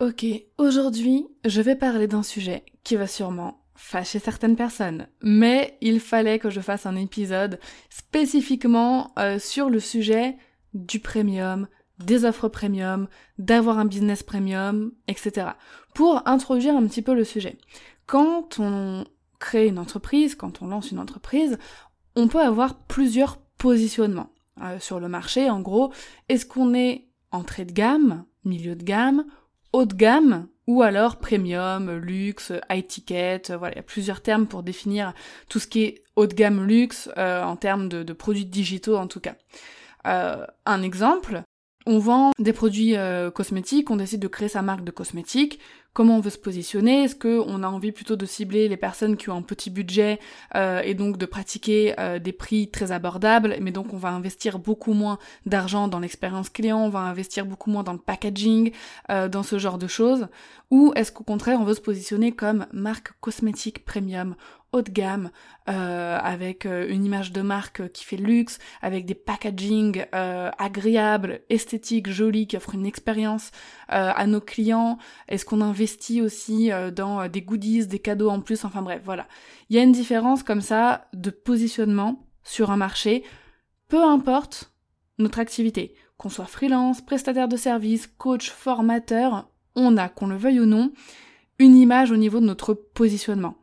Ok, aujourd'hui, je vais parler d'un sujet qui va sûrement fâcher certaines personnes, mais il fallait que je fasse un épisode spécifiquement euh, sur le sujet du premium, des offres premium, d'avoir un business premium, etc. Pour introduire un petit peu le sujet. Quand on crée une entreprise, quand on lance une entreprise, on peut avoir plusieurs positionnements euh, sur le marché. En gros, est-ce qu'on est entrée de gamme, milieu de gamme, haut de gamme ou alors premium, luxe, high ticket, voilà, il y a plusieurs termes pour définir tout ce qui est haut de gamme luxe euh, en termes de, produits digitaux en tout cas. Euh, un exemple, on vend des produits euh, cosmétiques, on décide de créer sa marque de cosmétiques, comment on veut se positionner, est-ce qu'on a envie plutôt de cibler les personnes qui ont un petit budget euh, et donc de pratiquer euh, des prix très abordables, mais donc on va investir beaucoup moins d'argent dans l'expérience client, on va investir beaucoup moins dans le packaging, dans ce genre de choses, ou est-ce qu'au contraire on veut se positionner comme marque cosmétique premium haut de gamme, euh, avec euh, une image de marque qui fait luxe, avec des packaging euh, agréables, esthétiques, jolis, qui offrent une expérience à nos clients? Est-ce qu'on investit aussi dans des goodies, des cadeaux en plus Enfin bref, voilà. Il y a une différence comme ça de positionnement sur un marché, peu importe notre activité, qu'on soit freelance, prestataire de service, coach, formateur, on a, qu'on le veuille ou non, une image au niveau de notre positionnement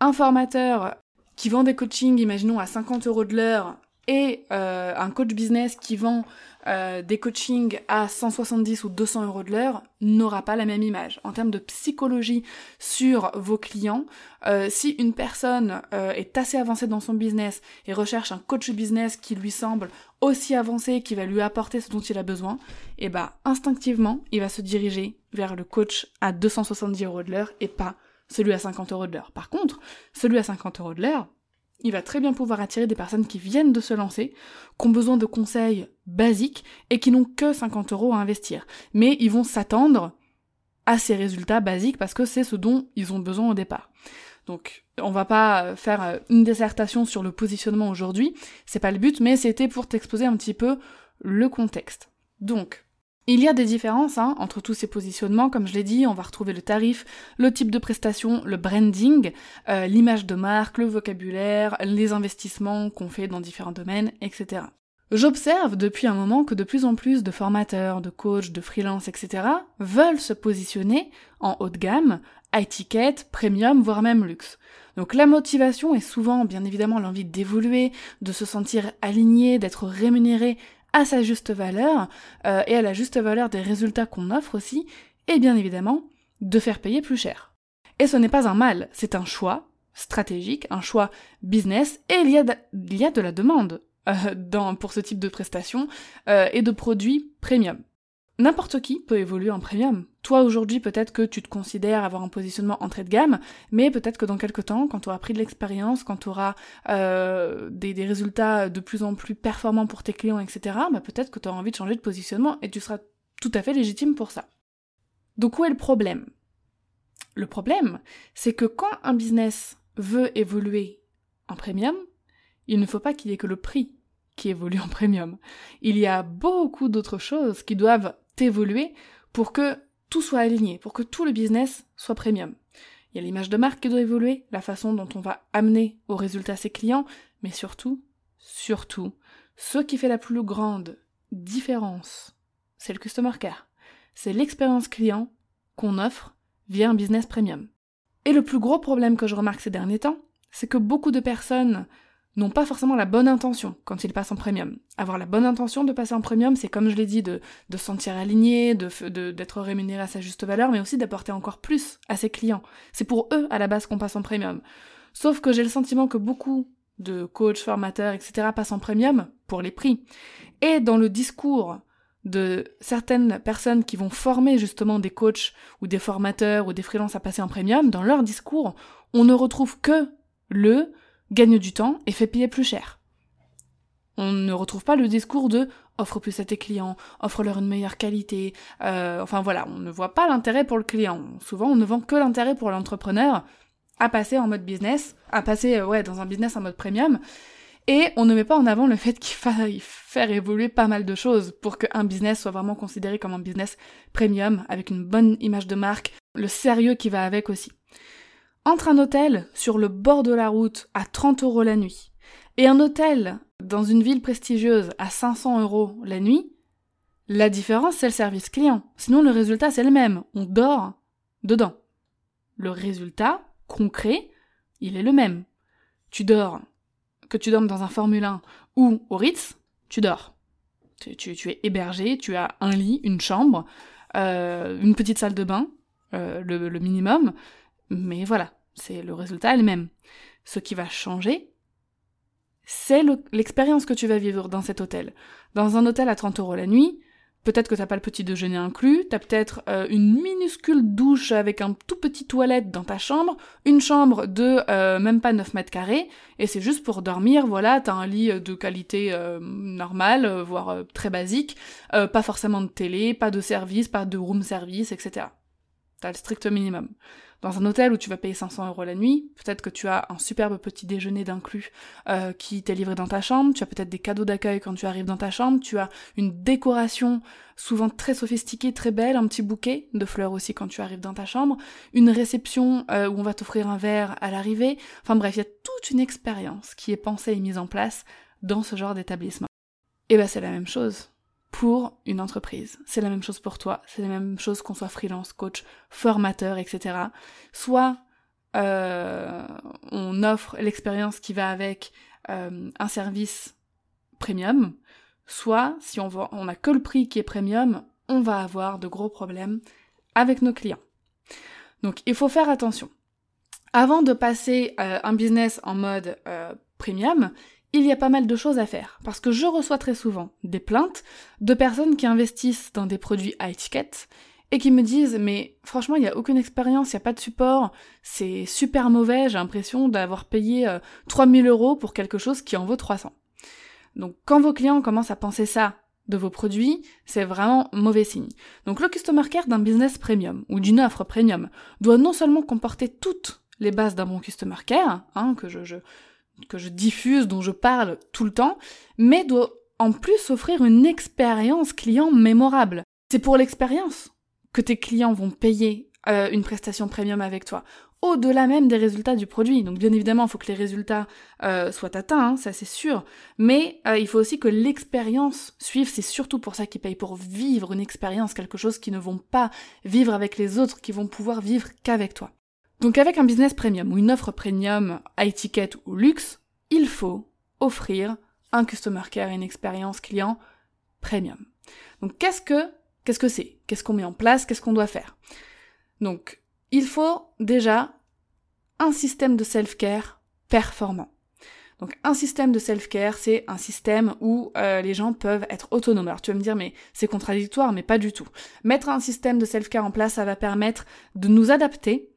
un formateur qui vend des coachings, imaginons à 50 euros de l'heure, et euh, un coach business qui vend euh, des coachings à 170 ou 200 euros de l'heure n'aura pas la même image. En termes de psychologie sur vos clients, euh, si une personne est assez avancée dans son business et recherche un coach business qui lui semble aussi avancé, qui va lui apporter ce dont il a besoin, et eh bah instinctivement, il va se diriger vers le coach à 270 euros de l'heure et pas celui à 50 euros de l'heure. Par contre, celui à 50 euros de l'heure, il va très bien pouvoir attirer des personnes qui viennent de se lancer, qui ont besoin de conseils basiques et qui n'ont que 50 euros à investir. Mais ils vont s'attendre à ces résultats basiques parce que c'est ce dont ils ont besoin au départ. Donc, on va pas faire une dissertation sur le positionnement aujourd'hui, c'est pas le but, mais c'était pour t'exposer un petit peu le contexte. Donc, il y a des différences hein, entre tous ces positionnements, comme je l'ai dit, on va retrouver le tarif, le type de prestation, le branding, euh, l'image de marque, le vocabulaire, les investissements qu'on fait dans différents domaines, etc. J'observe depuis un moment que de plus en plus de formateurs, de coachs, de freelance, etc. veulent se positionner en haut de gamme, high ticket, premium, voire même luxe. Donc la motivation est souvent bien évidemment l'envie d'évoluer, de se sentir aligné, d'être rémunéré à sa juste valeur euh, et à la juste valeur des résultats qu'on offre aussi, et bien évidemment de faire payer plus cher. Et ce n'est pas un mal, c'est un choix stratégique, un choix business, et il y a de, la demande euh, pour ce type de prestations euh, et de produits premium. N'importe qui peut évoluer en premium. Toi aujourd'hui peut-être que tu te considères avoir un positionnement entrée de gamme, mais peut-être que dans quelques temps, quand tu auras pris de l'expérience, quand tu auras euh, des, résultats de plus en plus performants pour tes clients, etc., bah peut-être que tu auras envie de changer de positionnement et tu seras tout à fait légitime pour ça. Donc où est le problème? Le problème, c'est que quand un business veut évoluer en premium, il ne faut pas qu'il y ait que le prix qui évolue en premium. Il y a beaucoup d'autres choses qui doivent évoluer pour que tout soit aligné, pour que tout le business soit premium. Il y a l'image de marque qui doit évoluer, la façon dont on va amener au résultat ses clients, mais surtout, surtout, ce qui fait la plus grande différence, c'est le customer care. C'est l'expérience client qu'on offre via un business premium. Et le plus gros problème que je remarque ces derniers temps, c'est que beaucoup de personnes n'ont pas forcément la bonne intention quand ils passent en premium. Avoir la bonne intention de passer en premium, c'est comme je l'ai dit, de, se sentir aligné, d'être rémunéré à sa juste valeur, mais aussi d'apporter encore plus à ses clients. C'est pour eux à la base qu'on passe en premium. Sauf que j'ai le sentiment que beaucoup de coachs, formateurs, etc. passent en premium pour les prix. Et dans le discours de certaines personnes qui vont former justement des coachs ou des formateurs ou des freelances à passer en premium, dans leur discours, on ne retrouve que le gagne du temps et fait payer plus cher. On ne retrouve pas le discours de offre plus à tes clients, offre-leur une meilleure qualité. Euh, enfin voilà, on ne voit pas l'intérêt pour le client. Souvent, on ne vend que l'intérêt pour l'entrepreneur à passer en mode business, à passer euh, ouais dans un business en mode premium. Et on ne met pas en avant le fait qu'il faille faire évoluer pas mal de choses pour qu'un business soit vraiment considéré comme un business premium, avec une bonne image de marque, le sérieux qui va avec aussi. Entre un hôtel sur le bord de la route à 30 euros la nuit et un hôtel dans une ville prestigieuse à 500 euros la nuit, la différence c'est le service client. Sinon le résultat c'est le même. On dort dedans. Le résultat concret, il est le même. Tu dors, que tu dormes dans un Formule 1 ou au Ritz, tu dors. Tu, es hébergé, tu as un lit, une chambre, euh, une petite salle de bain, euh, le, le minimum, mais voilà, c'est le résultat est le même. Ce qui va changer, c'est l'expérience que tu vas vivre dans cet hôtel. Dans un hôtel à 30 euros la nuit, peut-être que t'as pas le petit déjeuner inclus, t'as peut-être euh, une minuscule douche avec un tout petit toilette dans ta chambre, une chambre de euh, même pas 9 mètres carrés, et c'est juste pour dormir, voilà, t'as un lit de qualité euh, normale, voire très basique, pas forcément de télé, pas de service, pas de room service, etc. T'as le strict minimum. Dans un hôtel où tu vas payer 500 euros la nuit, peut-être que tu as un superbe petit déjeuner d'inclus euh, qui t'est livré dans ta chambre, tu as peut-être des cadeaux d'accueil quand tu arrives dans ta chambre, tu as une décoration souvent très sophistiquée, très belle, un petit bouquet de fleurs aussi quand tu arrives dans ta chambre, une réception euh, où on va t'offrir un verre à l'arrivée, enfin bref, il y a toute une expérience qui est pensée et mise en place dans ce genre d'établissement. Et ben c'est la même chose pour une entreprise. C'est la même chose pour toi, c'est la même chose qu'on soit freelance, coach, formateur, etc. Soit euh, on offre l'expérience qui va avec euh, un service premium, soit si on n'a que le prix qui est premium, on va avoir de gros problèmes avec nos clients. Donc il faut faire attention. Avant de passer euh, un business en mode premium, il y a pas mal de choses à faire, parce que je reçois très souvent des plaintes de personnes qui investissent dans des produits à étiquette et qui me disent mais franchement il n'y a aucune expérience, il n'y a pas de support, c'est super mauvais, j'ai l'impression d'avoir payé 3000 euh, euros pour quelque chose qui en vaut 300. Donc quand vos clients commencent à penser ça de vos produits, c'est vraiment mauvais signe. Donc le customer care d'un business premium ou d'une offre premium doit non seulement comporter toutes les bases d'un bon customer care, hein, que je, je, que je diffuse, dont je parle tout le temps, mais doit en plus offrir une expérience client mémorable. C'est pour l'expérience que tes clients vont payer euh, une prestation premium avec toi, au-delà même des résultats du produit. Donc bien évidemment, il faut que les résultats euh, soient atteints, hein, ça c'est sûr, mais euh, il faut aussi que l'expérience suive, c'est surtout pour ça qu'ils payent, pour vivre une expérience, quelque chose qu'ils ne vont pas vivre avec les autres, qui vont pouvoir vivre qu'avec toi. Donc avec un business premium ou une offre premium à étiquette ou luxe, il faut offrir un customer care et une expérience client premium. Donc qu'est-ce que qu'est-ce que c'est? Qu'est-ce qu'on met en place? Qu'est-ce qu'on doit faire? Donc il faut déjà un système de self-care performant. Donc un système de self-care, c'est un système où euh, les gens peuvent être autonomes. Alors tu vas me dire mais c'est contradictoire, mais pas du tout. Mettre un système de self-care en place, ça va permettre de nous adapter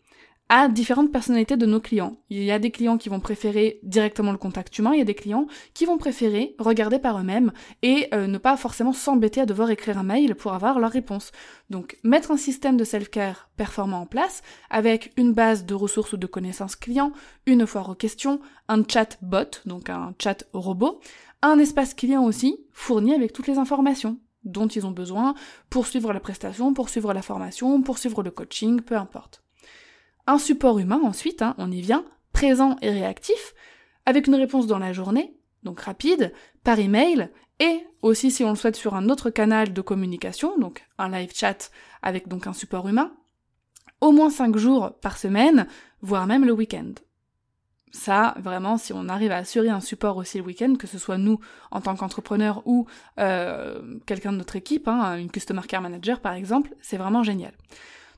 à différentes personnalités de nos clients. Il y a des clients qui vont préférer directement le contact humain, il y a des clients qui vont préférer regarder par eux-mêmes et euh, ne pas forcément s'embêter à devoir écrire un mail pour avoir leur réponse. Donc mettre un système de self-care performant en place avec une base de ressources ou de connaissances clients, une foire aux questions, un chat bot, donc un chat robot, un espace client aussi fourni avec toutes les informations dont ils ont besoin pour suivre la prestation, pour suivre la formation, pour suivre le coaching, peu importe. Un support humain ensuite, hein, on y vient, présent et réactif, avec une réponse dans la journée, donc rapide, par email, et aussi si on le souhaite sur un autre canal de communication, donc un live chat avec donc un support humain, au moins 5 jours par semaine, voire même le week-end. Ça, vraiment, si on arrive à assurer un support aussi le week-end, que ce soit nous en tant qu'entrepreneur ou euh, quelqu'un de notre équipe, hein, une Customer Care Manager par exemple, c'est vraiment génial.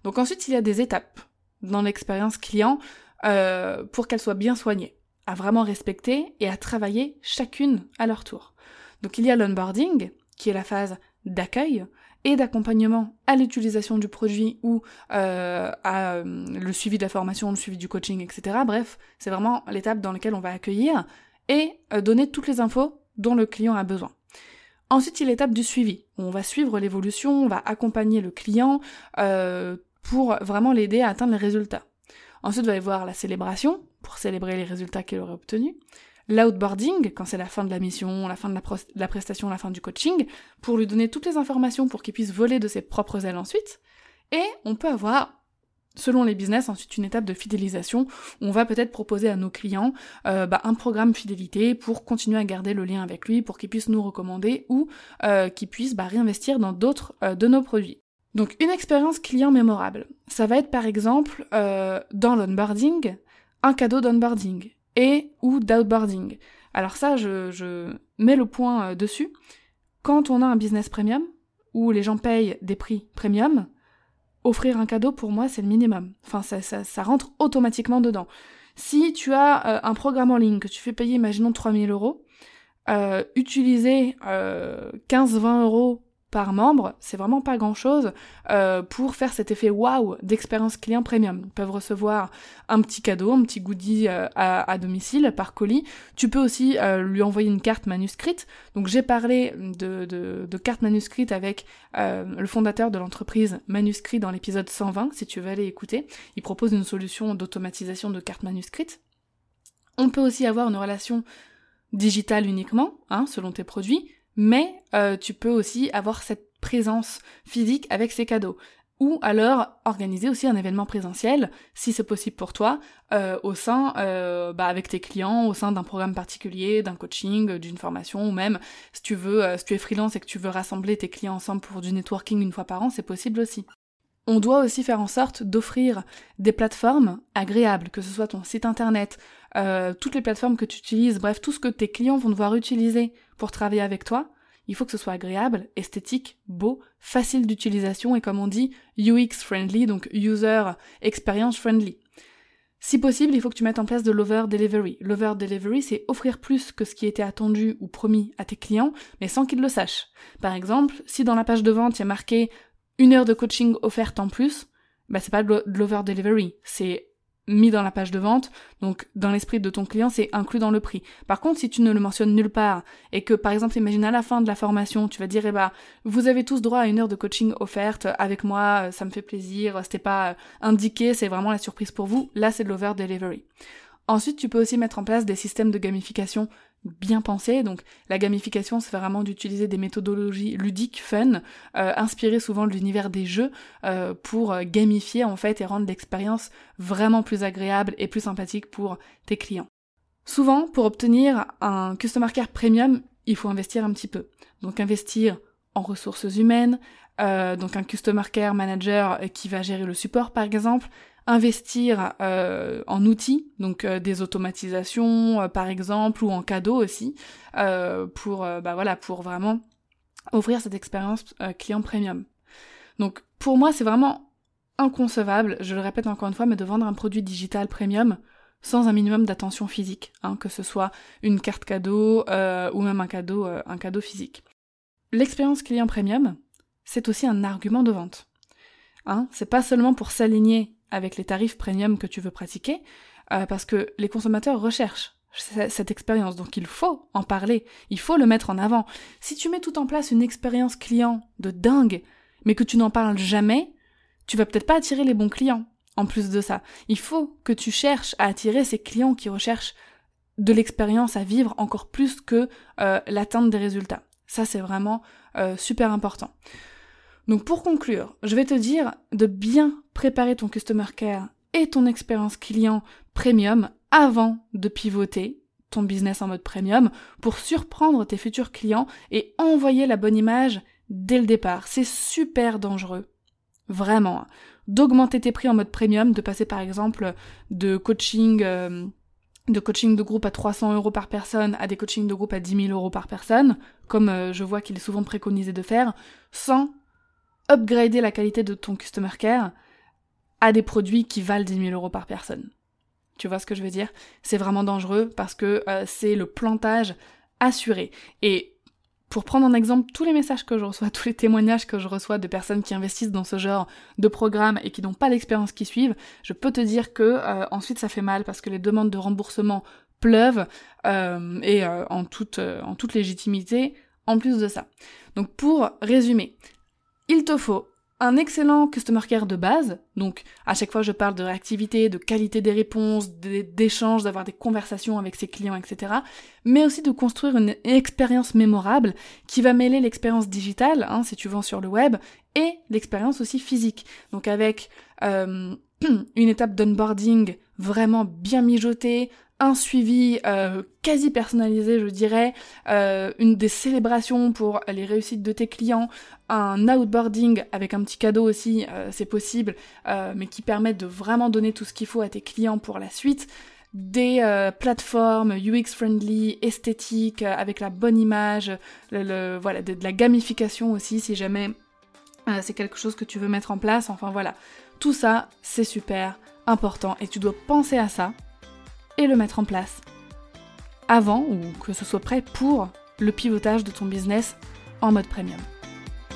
Donc ensuite, il y a des étapes dans l'expérience client euh, pour qu'elle soit bien soignée, à vraiment respecter et à travailler chacune à leur tour. Donc il y a l'onboarding, qui est la phase d'accueil et d'accompagnement à l'utilisation du produit ou euh, à euh, le suivi de la formation, le suivi du coaching, etc. Bref, c'est vraiment l'étape dans laquelle on va accueillir et donner toutes les infos dont le client a besoin. Ensuite, il y a l'étape du suivi. On va suivre l'évolution, on va accompagner le client pour vraiment l'aider à atteindre les résultats. Ensuite, va y avoir la célébration, pour célébrer les résultats qu'il aurait obtenus l'outboarding, quand c'est la fin de la mission, la fin de la, prestation, la fin du coaching, pour lui donner toutes les informations pour qu'il puisse voler de ses propres ailes ensuite. Et on peut avoir, selon les business, ensuite une étape de fidélisation où on va peut-être proposer à nos clients euh, bah, un programme fidélité pour continuer à garder le lien avec lui, pour qu'il puisse nous recommander ou euh, qu'il puisse bah, réinvestir dans d'autres euh, de nos produits. Donc une expérience client mémorable, ça va être par exemple dans l'onboarding, un cadeau d'onboarding et ou d'outboarding. Alors ça, je, mets le point euh, dessus. Quand on a un business premium, où les gens payent des prix premium, offrir un cadeau, pour moi, c'est le minimum. Enfin, ça, ça, rentre automatiquement dedans. Si tu as euh, un programme en ligne que tu fais payer, imaginons 3000 euros, euh, utiliser 15-20 euros par membre, c'est vraiment pas grand chose euh, pour faire cet effet waouh d'expérience client premium. Ils peuvent recevoir un petit cadeau, un petit goodie euh, à, domicile par colis. Tu peux aussi euh, lui envoyer une carte manuscrite. Donc j'ai parlé de, carte manuscrite avec le fondateur de l'entreprise Manuscrit dans l'épisode 120, si tu veux aller écouter. Il propose une solution d'automatisation de cartes manuscrites. On peut aussi avoir une relation digitale uniquement, hein, selon tes produits, mais euh, tu peux aussi avoir cette présence physique avec ces cadeaux. Ou alors organiser aussi un événement présentiel, si c'est possible pour toi, euh, au sein, euh, bah, avec tes clients, au sein d'un programme particulier, d'un coaching, d'une formation, ou même si tu veux, si tu es freelance et que tu veux rassembler tes clients ensemble pour du networking une fois par an, c'est possible aussi. On doit aussi faire en sorte d'offrir des plateformes agréables, que ce soit ton site internet, toutes les plateformes que tu utilises, bref, tout ce que tes clients vont devoir utiliser pour travailler avec toi, il faut que ce soit agréable, esthétique, beau, facile d'utilisation et comme on dit, UX friendly, donc user experience friendly. Si possible, il faut que tu mettes en place de l'over delivery. L'over delivery, c'est offrir plus que ce qui était attendu ou promis à tes clients, mais sans qu'ils le sachent. Par exemple, si dans la page de vente il y a marqué une heure de coaching offerte en plus, bah c'est pas de l'over delivery, c'est mis dans la page de vente, donc dans l'esprit de ton client, c'est inclus dans le prix. Par contre, si tu ne le mentionnes nulle part et que par exemple, imagine à la fin de la formation, tu vas dire eh bah vous avez tous droit à une heure de coaching offerte avec moi, ça me fait plaisir, c'était pas indiqué, c'est vraiment la surprise pour vous. Là, c'est de l'over delivery. Ensuite, tu peux aussi mettre en place des systèmes de gamification bien pensé. Donc la gamification, c'est vraiment d'utiliser des méthodologies ludiques, fun, euh, inspirées souvent de l'univers des jeux, euh, pour euh, gamifier en fait et rendre l'expérience vraiment plus agréable et plus sympathique pour tes clients. Souvent, pour obtenir un Customer Care Premium, il faut investir un petit peu. Donc investir en ressources humaines, donc un Customer Care Manager qui va gérer le support par exemple, investir euh, en outils, donc euh, des automatisations euh, par exemple, ou en cadeaux aussi, pour bah voilà, pour vraiment offrir cette expérience client premium. Donc pour moi c'est vraiment inconcevable, je le répète encore une fois, mais de vendre un produit digital premium sans un minimum d'attention physique, hein, que ce soit une carte cadeau ou même un cadeau, un cadeau physique. L'expérience client premium, c'est aussi un argument de vente. Hein, c'est pas seulement pour s'aligner avec les tarifs premium que tu veux pratiquer, euh, parce que les consommateurs recherchent cette expérience, donc il faut en parler, il faut le mettre en avant. Si tu mets tout en place une expérience client de dingue, mais que tu n'en parles jamais, tu vas peut-être pas attirer les bons clients. En plus de ça, il faut que tu cherches à attirer ces clients qui recherchent de l'expérience à vivre encore plus que euh, l'atteinte des résultats. Ça, c'est vraiment euh, super important. Donc pour conclure, je vais te dire de bien préparer ton customer care et ton expérience client premium avant de pivoter ton business en mode premium pour surprendre tes futurs clients et envoyer la bonne image dès le départ. C'est super dangereux. Vraiment. D'augmenter tes prix en mode premium, de passer par exemple de coaching euh, de coaching de groupe à 300 euros par personne à des coachings de groupe à 10 000 euros par personne, comme euh, je vois qu'il est souvent préconisé de faire, sans upgrader la qualité de ton customer care à des produits qui valent 10 000 euros par personne. Tu vois ce que je veux dire? C'est vraiment dangereux parce que euh, c'est le plantage assuré. Et pour prendre en exemple tous les messages que je reçois, tous les témoignages que je reçois de personnes qui investissent dans ce genre de programme et qui n'ont pas l'expérience qui suivent, je peux te dire que euh, ensuite ça fait mal parce que les demandes de remboursement pleuvent euh, et en, toute, en toute légitimité en plus de ça. Donc pour résumer, il te faut un excellent customer care de base, donc à chaque fois je parle de réactivité, de qualité des réponses, d'échanges, d'avoir des conversations avec ses clients, etc. Mais aussi de construire une expérience mémorable qui va mêler l'expérience digitale, hein, si tu vends sur le web, et l'expérience aussi physique. Donc avec euh, une étape d'onboarding vraiment bien mijotée, un suivi euh, quasi personnalisé, je dirais, euh, une des célébrations pour les réussites de tes clients, un outboarding avec un petit cadeau aussi, euh, c'est possible, mais qui permet de vraiment donner tout ce qu'il faut à tes clients pour la suite. Des plateformes UX friendly, esthétiques, avec la bonne image, voilà, de, la gamification aussi si jamais c'est quelque chose que tu veux mettre en place. Enfin voilà, tout ça c'est super important et tu dois penser à ça le mettre en place avant ou que ce soit prêt pour le pivotage de ton business en mode premium.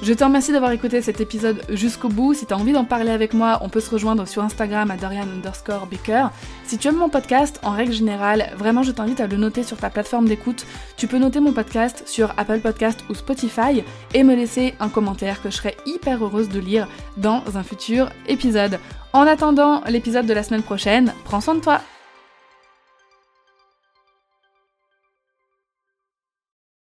Je te remercie d'avoir écouté cet épisode jusqu'au bout. Si tu as envie d'en parler avec moi, on peut se rejoindre sur Instagram à Dorian underscore Baker. Si tu aimes mon podcast, en règle générale, vraiment je t'invite à le noter sur ta plateforme d'écoute. Tu peux noter mon podcast sur Apple Podcast ou Spotify et me laisser un commentaire que je serai hyper heureuse de lire dans un futur épisode. En attendant l'épisode de la semaine prochaine, prends soin de toi